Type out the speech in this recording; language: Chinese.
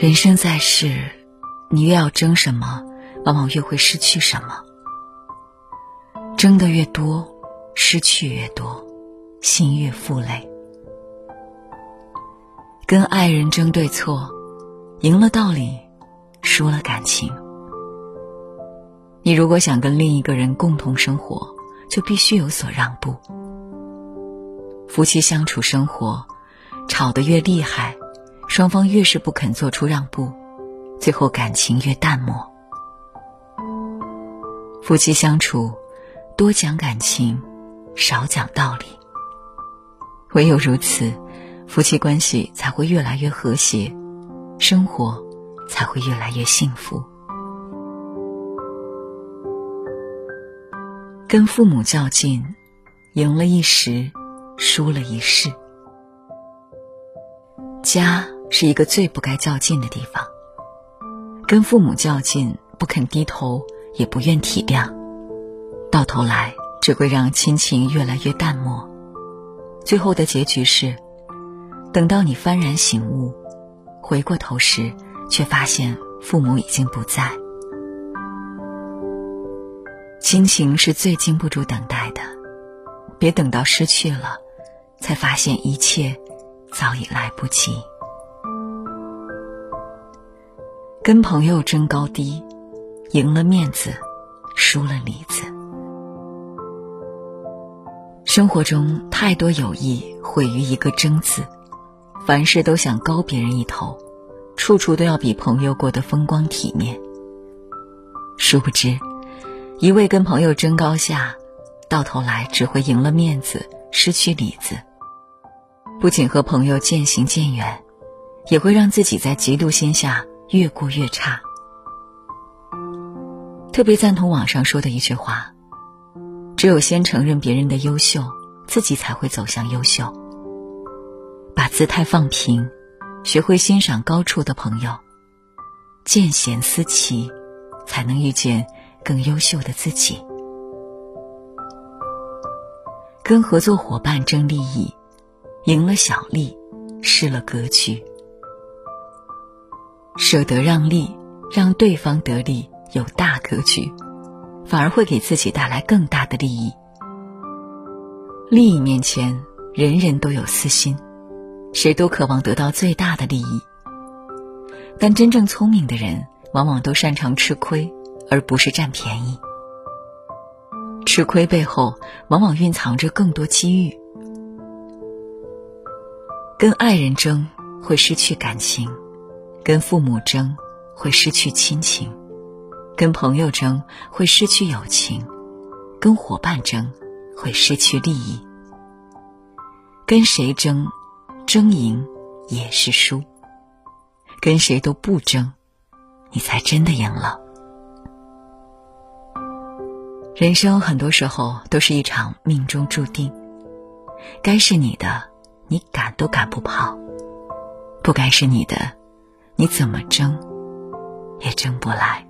人生在世，你越要争什么，往往越会失去什么。争的越多，失去越多，心越负累。跟爱人争对错，赢了道理，输了感情。你如果想跟另一个人共同生活，就必须有所让步。夫妻相处生活，吵得越厉害。双方越是不肯做出让步，最后感情越淡漠。夫妻相处，多讲感情，少讲道理。唯有如此，夫妻关系才会越来越和谐，生活才会越来越幸福。跟父母较劲，赢了一时，输了一世。家。是一个最不该较劲的地方。跟父母较劲，不肯低头，也不愿体谅，到头来只会让亲情越来越淡漠。最后的结局是，等到你幡然醒悟，回过头时，却发现父母已经不在。亲情是最经不住等待的，别等到失去了，才发现一切早已来不及。跟朋友争高低，赢了面子，输了里子。生活中太多友谊毁于一个“争”字，凡事都想高别人一头，处处都要比朋友过得风光体面。殊不知，一味跟朋友争高下，到头来只会赢了面子，失去里子。不仅和朋友渐行渐远，也会让自己在嫉妒心下。越过越差，特别赞同网上说的一句话：只有先承认别人的优秀，自己才会走向优秀。把姿态放平，学会欣赏高处的朋友，见贤思齐，才能遇见更优秀的自己。跟合作伙伴争利益，赢了小利，失了格局。舍得让利，让对方得利，有大格局，反而会给自己带来更大的利益。利益面前，人人都有私心，谁都渴望得到最大的利益。但真正聪明的人，往往都擅长吃亏，而不是占便宜。吃亏背后，往往蕴藏着更多机遇。跟爱人争，会失去感情。跟父母争，会失去亲情；跟朋友争，会失去友情；跟伙伴争，会失去利益。跟谁争，争赢也是输；跟谁都不争，你才真的赢了。人生很多时候都是一场命中注定，该是你的，你赶都赶不跑；不该是你的。你怎么争，也争不来。